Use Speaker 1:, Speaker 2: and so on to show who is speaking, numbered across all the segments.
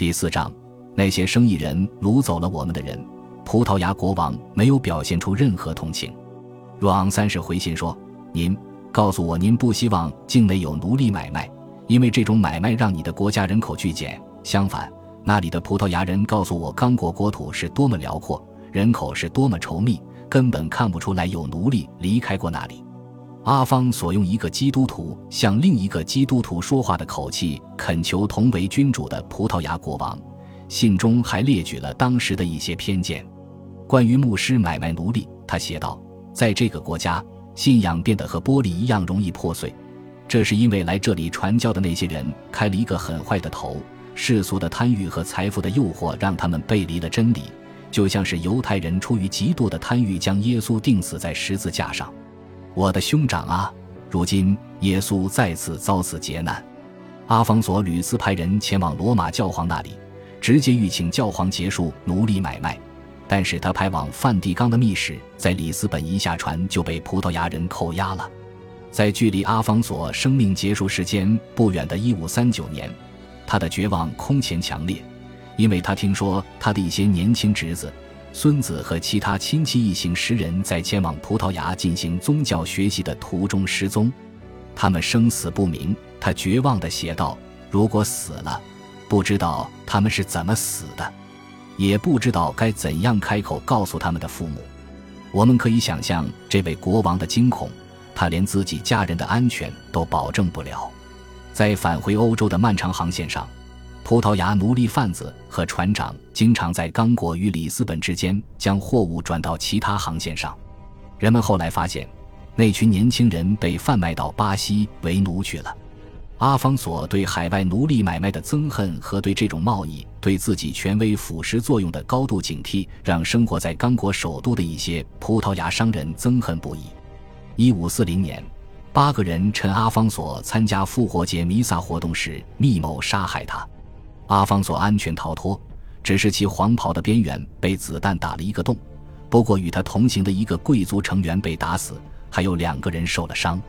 Speaker 1: 第四章，那些生意人掳走了我们的人。葡萄牙国王没有表现出任何同情。若昂三世回信说：“您告诉我，您不希望境内有奴隶买卖，因为这种买卖让你的国家人口剧减。相反，那里的葡萄牙人告诉我，刚果国土是多么辽阔，人口是多么稠密，根本看不出来有奴隶离开过那里。”阿方所用一个基督徒向另一个基督徒说话的口气，恳求同为君主的葡萄牙国王。信中还列举了当时的一些偏见。关于牧师买卖奴隶，他写道：“在这个国家，信仰变得和玻璃一样容易破碎，这是因为来这里传教的那些人开了一个很坏的头。世俗的贪欲和财富的诱惑让他们背离了真理，就像是犹太人出于极度的贪欲将耶稣钉死在十字架上。”我的兄长啊，如今耶稣再次遭此劫难。阿方索屡次派人前往罗马教皇那里，直接欲请教皇结束奴隶买卖，但是他派往梵蒂冈的密使在里斯本一下船就被葡萄牙人扣押了。在距离阿方索生命结束时间不远的1539年，他的绝望空前强烈，因为他听说他的一些年轻侄子。孙子和其他亲戚一行十人在前往葡萄牙进行宗教学习的途中失踪，他们生死不明。他绝望地写道：“如果死了，不知道他们是怎么死的，也不知道该怎样开口告诉他们的父母。”我们可以想象这位国王的惊恐，他连自己家人的安全都保证不了。在返回欧洲的漫长航线上。葡萄牙奴隶贩子和船长经常在刚果与里斯本之间将货物转到其他航线上。人们后来发现，那群年轻人被贩卖到巴西为奴去了。阿方索对海外奴隶买卖的憎恨和对这种贸易对自己权威腐蚀作用的高度警惕，让生活在刚果首都的一些葡萄牙商人憎恨不已。一五四零年，八个人趁阿方索参加复活节弥撒活动时密谋杀害他。阿方索安全逃脱，只是其黄袍的边缘被子弹打了一个洞。不过，与他同行的一个贵族成员被打死，还有两个人受了伤。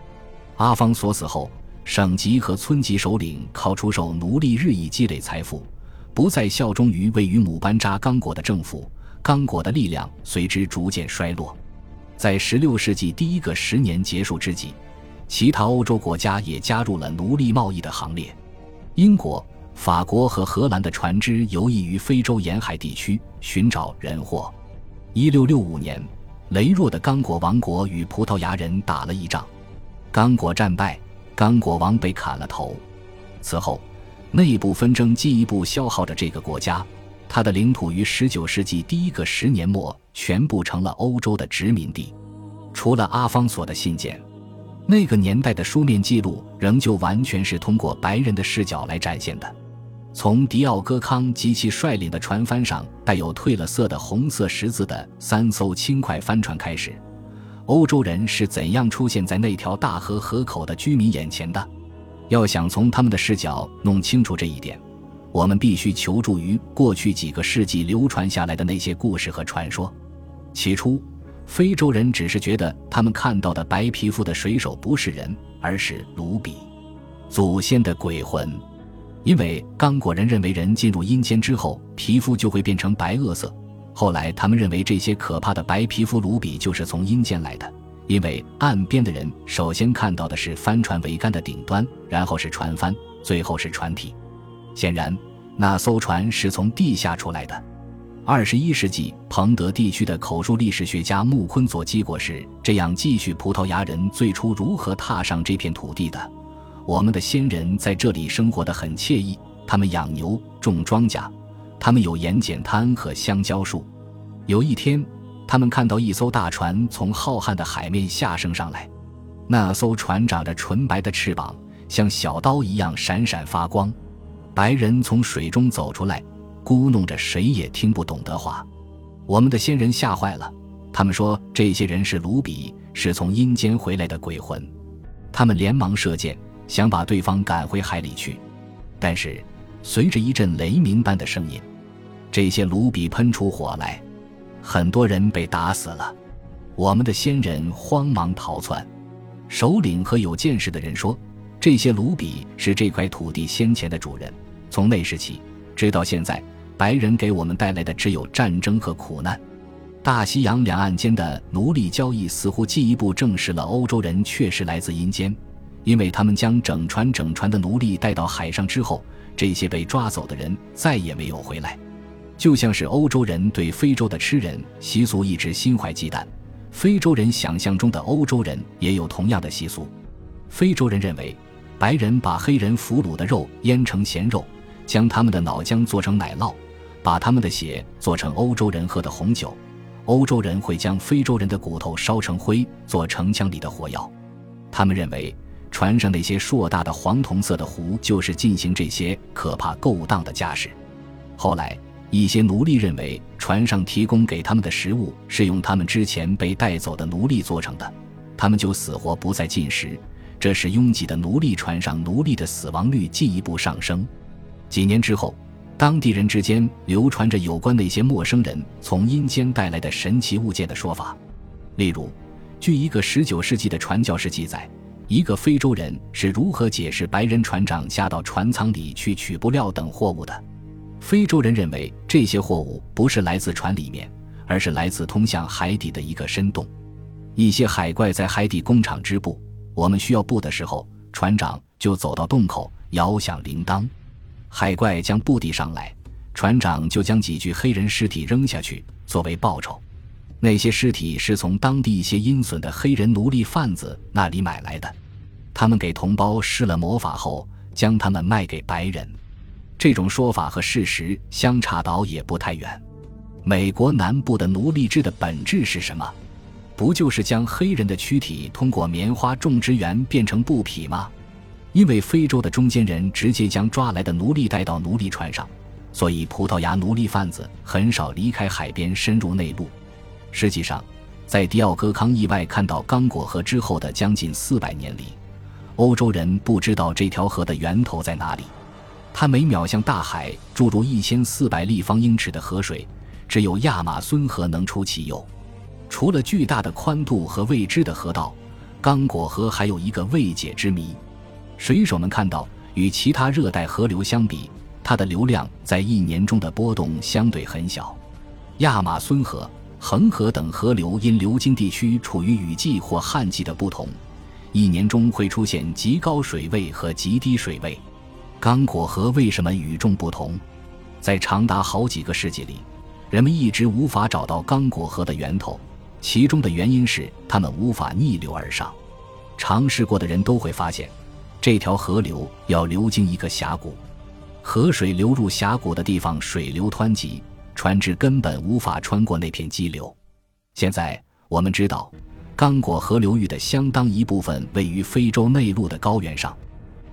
Speaker 1: 阿方索死后，省级和村级首领靠出售奴隶日益积累财富，不再效忠于位于姆班扎刚果的政府，刚果的力量随之逐渐衰落。在16世纪第一个十年结束之际，其他欧洲国家也加入了奴隶贸易的行列，英国。法国和荷兰的船只游弋于非洲沿海地区寻找人货。一六六五年，羸弱的刚果王国与葡萄牙人打了一仗，刚果战败，刚果王被砍了头。此后，内部纷争进一步消耗着这个国家，它的领土于十九世纪第一个十年末全部成了欧洲的殖民地。除了阿方索的信件，那个年代的书面记录仍旧完全是通过白人的视角来展现的。从迪奥戈康及其率领的船帆上带有褪了色的红色十字的三艘轻快帆船开始，欧洲人是怎样出现在那条大河河口的居民眼前的？要想从他们的视角弄清楚这一点，我们必须求助于过去几个世纪流传下来的那些故事和传说。起初，非洲人只是觉得他们看到的白皮肤的水手不是人，而是卢比，祖先的鬼魂。因为刚果人认为人进入阴间之后，皮肤就会变成白垩色。后来他们认为这些可怕的白皮肤卢比就是从阴间来的。因为岸边的人首先看到的是帆船桅杆的顶端，然后是船帆，最后是船体。显然，那艘船是从地下出来的。二十一世纪，彭德地区的口述历史学家穆昆佐基果是这样继续葡萄牙人最初如何踏上这片土地的。我们的先人在这里生活的很惬意，他们养牛、种庄稼，他们有盐碱滩和香蕉树。有一天，他们看到一艘大船从浩瀚的海面下升上来，那艘船长着纯白的翅膀，像小刀一样闪闪发光。白人从水中走出来，咕哝着谁也听不懂的话。我们的先人吓坏了，他们说这些人是卢比，是从阴间回来的鬼魂。他们连忙射箭。想把对方赶回海里去，但是随着一阵雷鸣般的声音，这些卢比喷出火来，很多人被打死了。我们的先人慌忙逃窜。首领和有见识的人说，这些卢比是这块土地先前的主人。从那时起，直到现在，白人给我们带来的只有战争和苦难。大西洋两岸间的奴隶交易似乎进一步证实了欧洲人确实来自阴间，因为他们将整船整船的奴隶带到海上之后，这些被抓走的人再也没有回来。就像是欧洲人对非洲的吃人习俗一直心怀忌惮，非洲人想象中的欧洲人也有同样的习俗。非洲人认为，白人把黑人俘虏的肉腌成咸肉，将他们的脑浆做成奶酪，把他们的血做成欧洲人喝的红酒。欧洲人会将非洲人的骨头烧成灰，做城墙里的火药。他们认为，船上那些硕大的黄铜色的壶就是进行这些可怕勾当的架势。后来，一些奴隶认为，船上提供给他们的食物是用他们之前被带走的奴隶做成的，他们就死活不再进食。这使拥挤的奴隶船上奴隶的死亡率进一步上升。几年之后。当地人之间流传着有关那些陌生人从阴间带来的神奇物件的说法。例如，据一个19世纪的传教士记载，一个非洲人是如何解释白人船长下到船舱里去取布料等货物的。非洲人认为这些货物不是来自船里面，而是来自通向海底的一个深洞。一些海怪在海底工厂织布，我们需要布的时候，船长就走到洞口，摇响铃铛。海怪将布递上来，船长就将几具黑人尸体扔下去作为报酬。那些尸体是从当地一些阴损的黑人奴隶贩子那里买来的。他们给同胞施了魔法后，将他们卖给白人。这种说法和事实相差倒也不太远。美国南部的奴隶制的本质是什么？不就是将黑人的躯体通过棉花种植园变成布匹吗？因为非洲的中间人直接将抓来的奴隶带到奴隶船上，所以葡萄牙奴隶贩子很少离开海边深入内陆。实际上，在迪奥戈康意外看到刚果河之后的将近四百年里，欧洲人不知道这条河的源头在哪里。它每秒向大海注入一千四百立方英尺的河水，只有亚马孙河能出其右。除了巨大的宽度和未知的河道，刚果河还有一个未解之谜。水手们看到，与其他热带河流相比，它的流量在一年中的波动相对很小。亚马孙河、恒河等河流因流经地区处于雨季或旱季的不同，一年中会出现极高水位和极低水位。刚果河为什么与众不同？在长达好几个世纪里，人们一直无法找到刚果河的源头，其中的原因是他们无法逆流而上。尝试过的人都会发现。这条河流要流经一个峡谷，河水流入峡谷的地方水流湍急，船只根本无法穿过那片激流。现在我们知道，刚果河流域的相当一部分位于非洲内陆的高原上。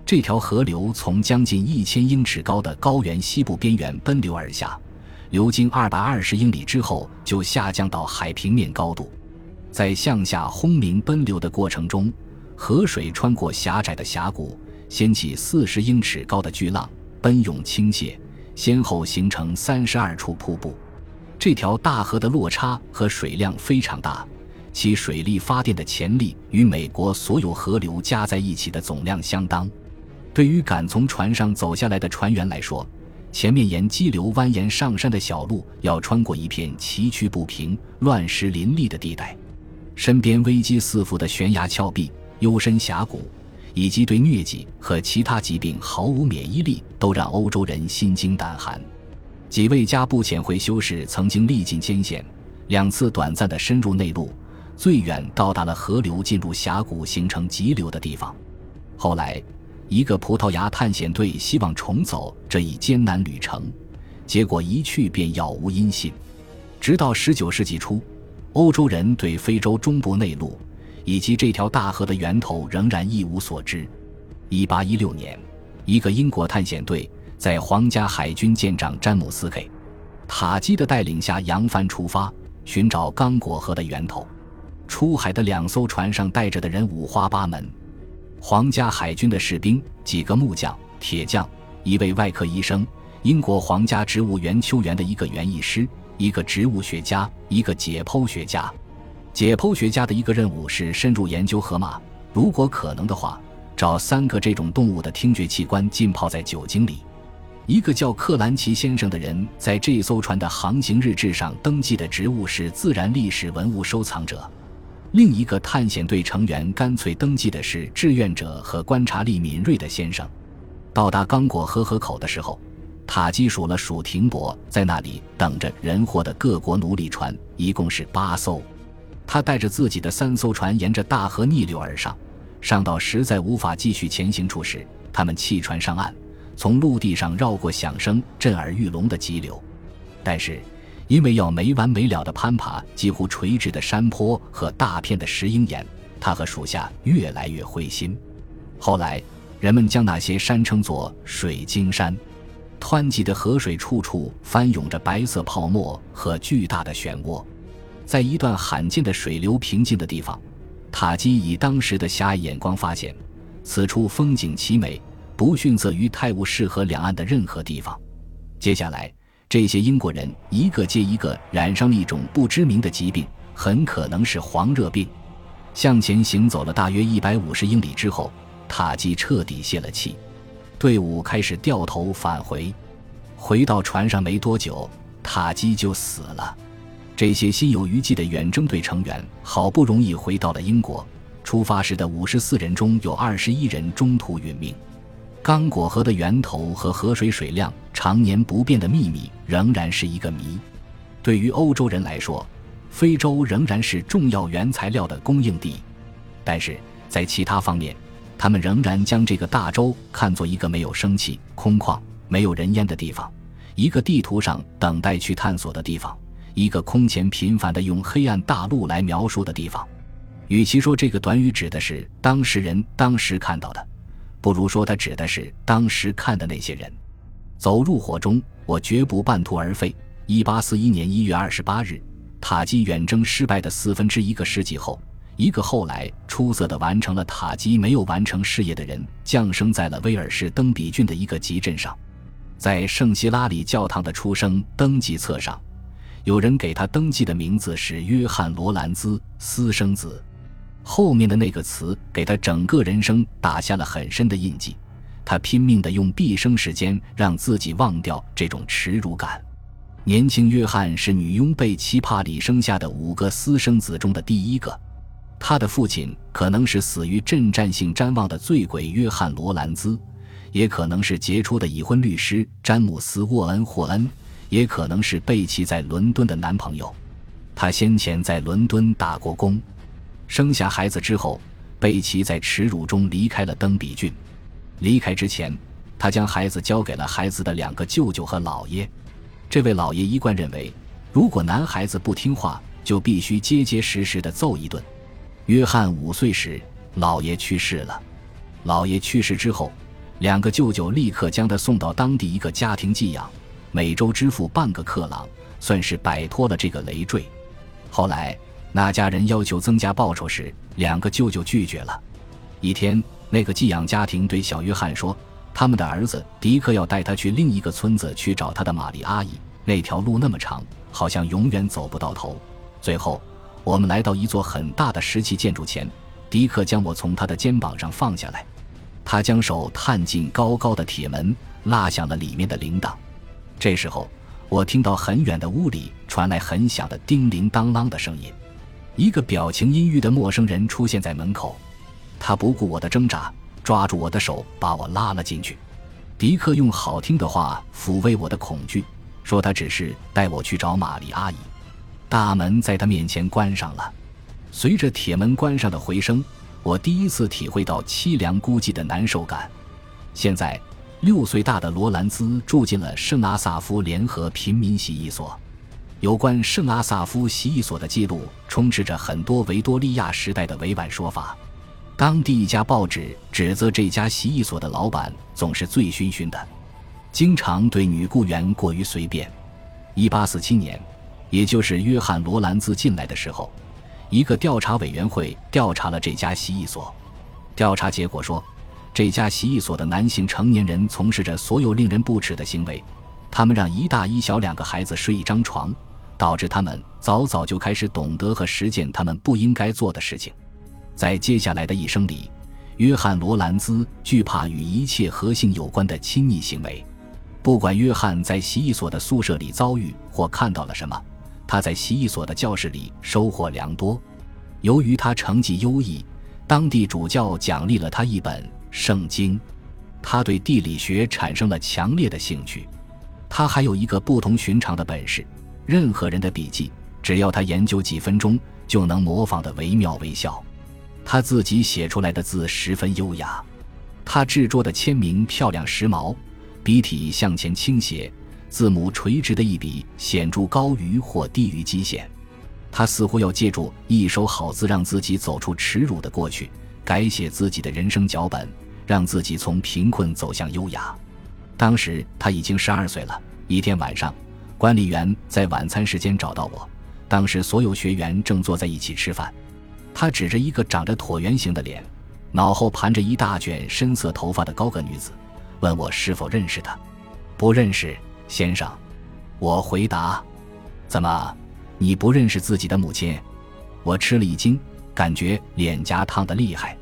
Speaker 1: 这条河流从将近一千英尺高的高原西部边缘奔流而下，流经二百二十英里之后就下降到海平面高度，在向下轰鸣奔流的过程中。河水穿过狭窄的峡谷，掀起四十英尺高的巨浪，奔涌倾泻，先后形成三十二处瀑布。这条大河的落差和水量非常大，其水力发电的潜力与美国所有河流加在一起的总量相当。对于敢从船上走下来的船员来说，前面沿激流蜿蜒上山的小路要穿过一片崎岖不平、乱石林立的地带，身边危机四伏的悬崖峭壁。幽深峡谷，以及对疟疾和其他疾病毫无免疫力，都让欧洲人心惊胆寒。几位加布遣会修士曾经历尽艰险，两次短暂的深入内陆，最远到达了河流进入峡谷形成急流的地方。后来，一个葡萄牙探险队希望重走这一艰难旅程，结果一去便杳无音信。直到19世纪初，欧洲人对非洲中部内陆。以及这条大河的源头仍然一无所知。一八一六年，一个英国探险队在皇家海军舰长詹姆斯 ·K· 塔基的带领下扬帆出发，寻找刚果河的源头。出海的两艘船上带着的人五花八门：皇家海军的士兵、几个木匠、铁匠、一位外科医生、英国皇家植物园秋园的一个园艺师、一个植物学家、一个解剖学家。解剖学家的一个任务是深入研究河马，如果可能的话，找三个这种动物的听觉器官浸泡在酒精里。一个叫克兰奇先生的人在这艘船的航行日志上登记的职务是自然历史文物收藏者，另一个探险队成员干脆登记的是志愿者和观察力敏锐的先生。到达刚果河河口的时候，塔基数了数停泊在那里等着人货的各国奴隶船，一共是八艘。他带着自己的三艘船沿着大河逆流而上，上到实在无法继续前行处时，他们弃船上岸。从陆地上绕过响声震耳欲聋的急流，但是因为要没完没了的攀爬几乎垂直的山坡和大片的石英岩，他和属下越来越灰心。后来，人们将那些山称作水晶山，湍急的河水处处翻涌着白色泡沫和巨大的漩涡。在一段罕见的水流平静的地方，塔基以当时的狭隘眼光发现，此处风景奇美。不逊色于泰晤士河两岸的任何地方。接下来，这些英国人一个接一个染上了一种不知名的疾病，很可能是黄热病。向前行走了大约一百五十英里之后，塔基彻底泄了气，队伍开始掉头返回。回到船上没多久，塔基就死了。这些心有余悸的远征队成员好不容易回到了英国，出发时的五十四人中有二十一人中途殒命。刚果河的源头和河水水量常年不变的秘密仍然是一个谜。对于欧洲人来说，非洲仍然是重要原材料的供应地，但是在其他方面，他们仍然将这个大洲看作一个没有生气、空旷、没有人烟的地方，一个地图上等待去探索的地方，一个空前频繁的用黑暗大陆来描述的地方。与其说这个短语指的是当事人当时看到的。不如说，他指的是当时看的那些人。走入火中，我绝不半途而废。一八四一年一月二十八日，塔基远征失败的四分之一个世纪后，一个后来出色的完成了塔基没有完成事业的人，降生在了威尔士登比郡的一个集镇上。在圣希拉里教堂的出生登记册上，有人给他登记的名字是约翰·罗兰兹私生子。后面的那个词给他整个人生打下了很深的印记，他拼命地用毕生时间让自己忘掉这种耻辱感。年轻约翰是女佣贝奇帕里生下的五个私生子中的第一个，他的父亲可能是死于震战性谵妄的醉鬼约翰罗兰兹，也可能是杰出的已婚律师詹姆斯沃恩霍恩，也可能是贝奇在伦敦的男朋友。他先前在伦敦打过工。生下孩子之后，贝奇在耻辱中离开了登比郡。离开之前，他将孩子交给了孩子的两个舅舅和姥爷。这位姥爷一贯认为，如果男孩子不听话，就必须结结实实的揍一顿。约翰五岁时，姥爷去世了。姥爷去世之后，两个舅舅立刻将他送到当地一个家庭寄养，每周支付半个克朗，算是摆脱了这个累赘。后来。那家人要求增加报酬时，两个舅舅拒绝了。一天，那个寄养家庭对小约翰说：“他们的儿子迪克要带他去另一个村子去找他的玛丽阿姨。那条路那么长，好像永远走不到头。”最后，我们来到一座很大的石砌建筑前，迪克将我从他的肩膀上放下来，他将手探进高高的铁门，拉响了里面的铃铛。这时候，我听到很远的屋里传来很响的叮铃当啷的声音。一个表情阴郁的陌生人出现在门口，他不顾我的挣扎，抓住我的手，把我拉了进去。迪克用好听的话抚慰我的恐惧，说他只是带我去找玛丽阿姨。大门在他面前关上了，随着铁门关上的回声，我第一次体会到凄凉孤寂的难受感。现在，六岁大的罗兰兹住进了圣阿萨夫联合贫民洗衣所。有关圣阿萨夫洗衣所的记录充斥着很多维多利亚时代的委婉说法。当地一家报纸指责这家洗衣所的老板总是醉醺醺的，经常对女雇员过于随便。1847年，也就是约翰·罗兰兹进来的时候，一个调查委员会调查了这家洗衣所。调查结果说，这家洗衣所的男性成年人从事着所有令人不齿的行为，他们让一大一小两个孩子睡一张床。导致他们早早就开始懂得和实践他们不应该做的事情。在接下来的一生里，约翰·罗兰兹惧怕与一切和性有关的亲昵行为。不管约翰在洗衣所的宿舍里遭遇或看到了什么，他在洗衣所的教室里收获良多。由于他成绩优异，当地主教奖励了他一本圣经。他对地理学产生了强烈的兴趣。他还有一个不同寻常的本事：任何人的笔记，只要他研究几分钟，就能模仿的惟妙惟肖。他自己写出来的字十分优雅，他制作的签名漂亮时髦。笔体向前倾斜，字母垂直的一笔显著高于或低于基线。他似乎要借助一手好字，让自己走出耻辱的过去，改写自己的人生脚本，让自己从贫困走向优雅。当时他已经十二岁了。一天晚上，管理员在晚餐时间找到我，当时所有学员正坐在一起吃饭。他指着一个长着椭圆形的脸、脑后盘着一大卷深色头发的高个女子。问我是否认识她，不认识，先生。我回答。怎么，你不认识自己的母亲？我吃了一惊，感觉脸颊烫得厉害。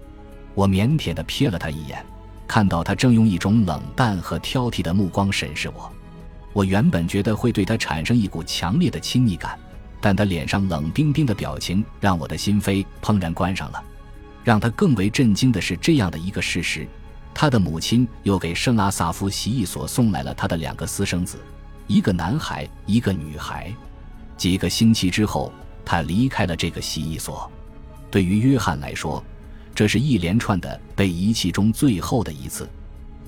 Speaker 1: 我腼腆地瞥了他一眼，看到他正用一种冷淡和挑剔的目光审视我。我原本觉得会对他产生一股强烈的亲昵感，但他脸上冷冰冰的表情让我的心扉怦然关上了。让他更为震惊的是这样的一个事实。他的母亲又给圣阿萨夫洗衣所送来了他的两个私生子，一个男孩，一个女孩。几个星期之后，他离开了这个洗衣所。对于约翰来说，这是一连串的被遗弃中最后的一次。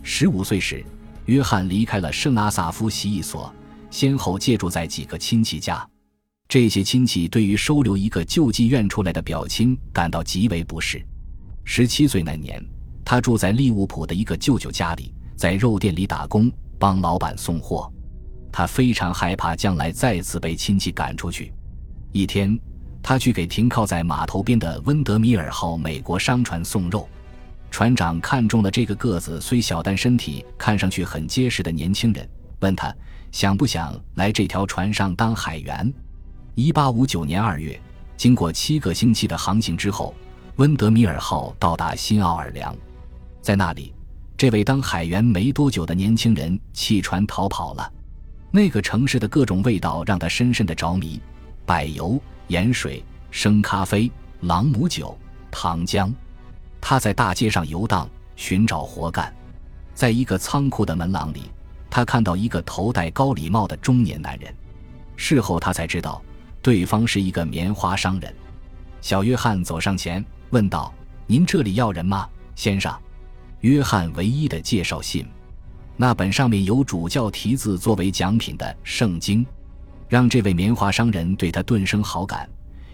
Speaker 1: 十五岁时，约翰离开了圣阿萨夫洗衣所，先后借住在几个亲戚家。这些亲戚对于收留一个救济院出来的表亲感到极为不适。十七岁那年。他住在利物浦的一个舅舅家里，在肉店里打工，帮老板送货。他非常害怕将来再次被亲戚赶出去。一天，他去给停靠在码头边的温德米尔号美国商船送肉。船长看中了这个个子虽小但身体看上去很结实的年轻人，问他想不想来这条船上当海员。一八五九年二月，经过七个星期的航行之后，温德米尔号到达新奥尔良。在那里，这位当海员没多久的年轻人弃船逃跑了。那个城市的各种味道让他深深的着迷：柏油、盐水、生咖啡、朗姆酒、糖浆。他在大街上游荡，寻找活干。在一个仓库的门廊里，他看到一个头戴高礼帽的中年男人。事后他才知道，对方是一个棉花商人。小约翰走上前问道：“您这里要人吗，先生？”约翰唯一的介绍信，那本上面有主教题字作为奖品的圣经，让这位棉花商人对他顿生好感，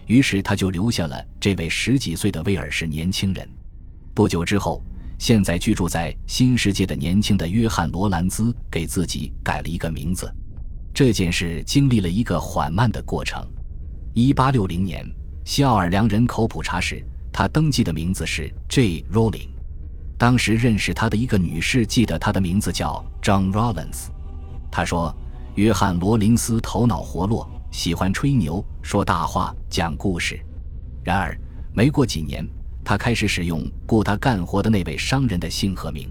Speaker 1: 于是他就留下了这位十几岁的威尔士年轻人。不久之后，现在居住在新世界的年轻的约翰·罗兰兹给自己改了一个名字。这件事经历了一个缓慢的过程。1860年，西奥尔良人口普查时，他登记的名字是 J. Rowling。当时认识他的一个女士记得他的名字叫 John Rollins。她说：“约翰·罗林斯头脑活络，喜欢吹牛、说大话、讲故事。”然而，没过几年，他开始使用雇他干活的那位商人的姓和名。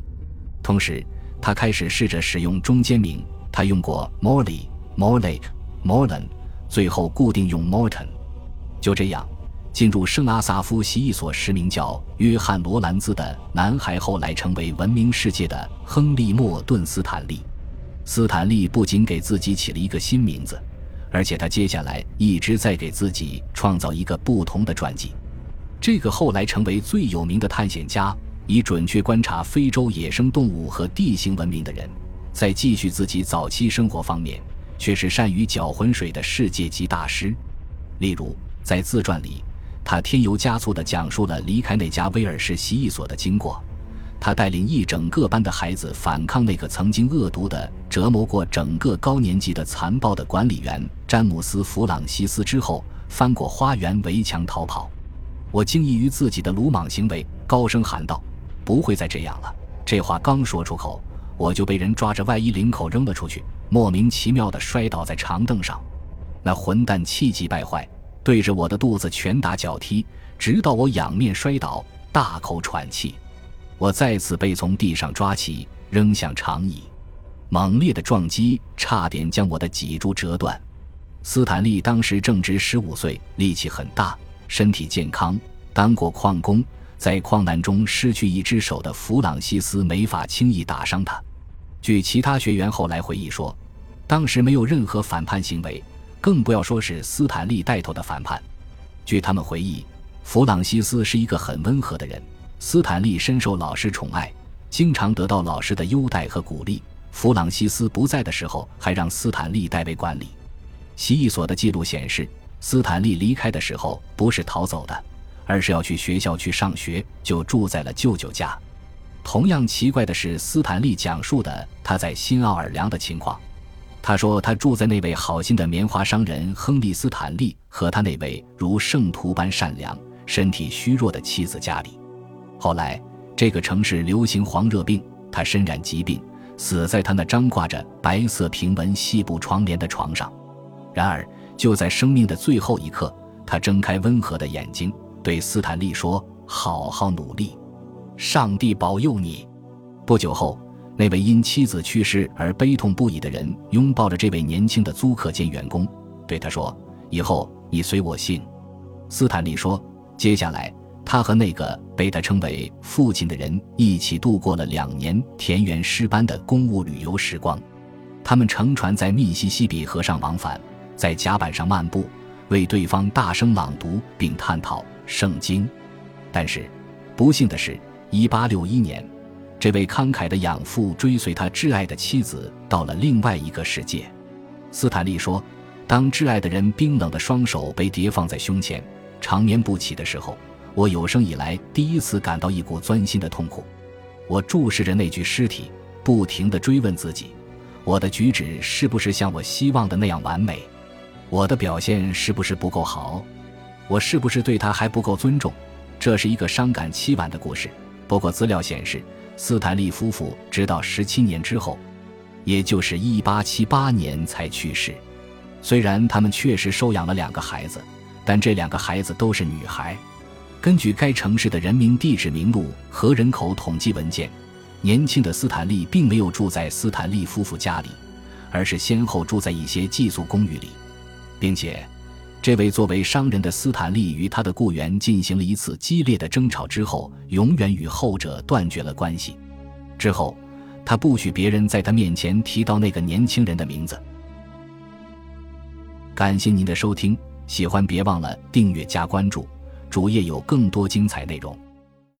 Speaker 1: 同时，他开始试着使用中间名。他用过 Morley、Morley、Morland，最后固定用 Morton。就这样。进入圣阿萨夫西一所实名叫约翰·罗兰兹的男孩，后来成为闻名世界的亨利·莫顿·斯坦利。斯坦利不仅给自己起了一个新名字，而且他接下来一直在给自己创造一个不同的传记。这个后来成为最有名的探险家，以准确观察非洲野生动物和地形闻名的人，在继续自己早期生活方面，却是善于搅浑水的世界级大师。例如，在自传里。他添油加醋地讲述了离开那家威尔士蜥蜴所的经过。他带领一整个班的孩子反抗那个曾经恶毒的折磨过整个高年级的残暴的管理员詹姆斯·弗朗西斯之后，翻过花园围墙逃跑。我惊异于自己的鲁莽行为，高声喊道：“不会再这样了！”这话刚说出口，我就被人抓着外衣领口扔了出去，莫名其妙地摔倒在长凳上。那混蛋气急败坏。对着我的肚子拳打脚踢，直到我仰面摔倒，大口喘气。我再次被从地上抓起，扔向长椅。猛烈的撞击差点将我的脊柱折断。斯坦利当时正值十五岁，力气很大，身体健康，当过矿工，在矿难中失去一只手的弗朗西斯没法轻易打伤他。据其他学员后来回忆说，当时没有任何反叛行为，更不要说是斯坦利带头的反叛。据他们回忆，弗朗西斯是一个很温和的人，斯坦利深受老师宠爱，经常得到老师的优待和鼓励。弗朗西斯不在的时候，还让斯坦利代为管理。习艺所的记录显示，斯坦利离开的时候不是逃走的，而是要去学校去上学，就住在了舅舅家。同样奇怪的是，斯坦利讲述的他在新奥尔良的情况。他说，他住在那位好心的棉花商人亨利·斯坦利和他那位如圣徒般善良、身体虚弱的妻子家里。后来，这个城市流行黄热病，他身染疾病。死在他那张挂着白色平纹细布窗帘的床上。然而，就在生命的最后一刻，他睁开温和的眼睛，对斯坦利说：“好好努力，上帝保佑你。”不久后，那位因妻子去世而悲痛不已的人拥抱着这位年轻的租客兼员工，对他说：“以后你随我姓。”斯坦利说：“接下来。”他和那个被他称为父亲的人一起度过了两年田园诗般的公务旅游时光。他们乘船在密西西比河上往返，在甲板上漫步，为对方大声朗读并探讨圣经。但是，不幸的是，1861年，这位慷慨的养父追随他挚爱的妻子到了另外一个世界。斯坦利说：“当挚爱的人冰冷的双手被叠放在胸前，长眠不起的时候。”我有生以来第一次感到一股钻心的痛苦，我注视着那具尸体，不停地追问自己：我的举止是不是像我希望的那样完美？我的表现是不是不够好？我是不是对他还不够尊重？这是一个伤感凄婉的故事。不过资料显示，斯坦利夫妇直到十七年之后，也就是一八七八年才去世。虽然他们确实收养了两个孩子，但这两个孩子都是女孩。根据该城市的人民地址名录和人口统计文件，年轻的斯坦利并没有住在斯坦利夫妇家里，而是先后住在一些寄宿公寓里，并且，这位作为商人的斯坦利与他的雇员进行了一次激烈的争吵之后，永远与后者断绝了关系。之后，他不许别人在他面前提到那个年轻人的名字。感谢您的收听，喜欢别忘了订阅加关注。主页有更多精彩内容。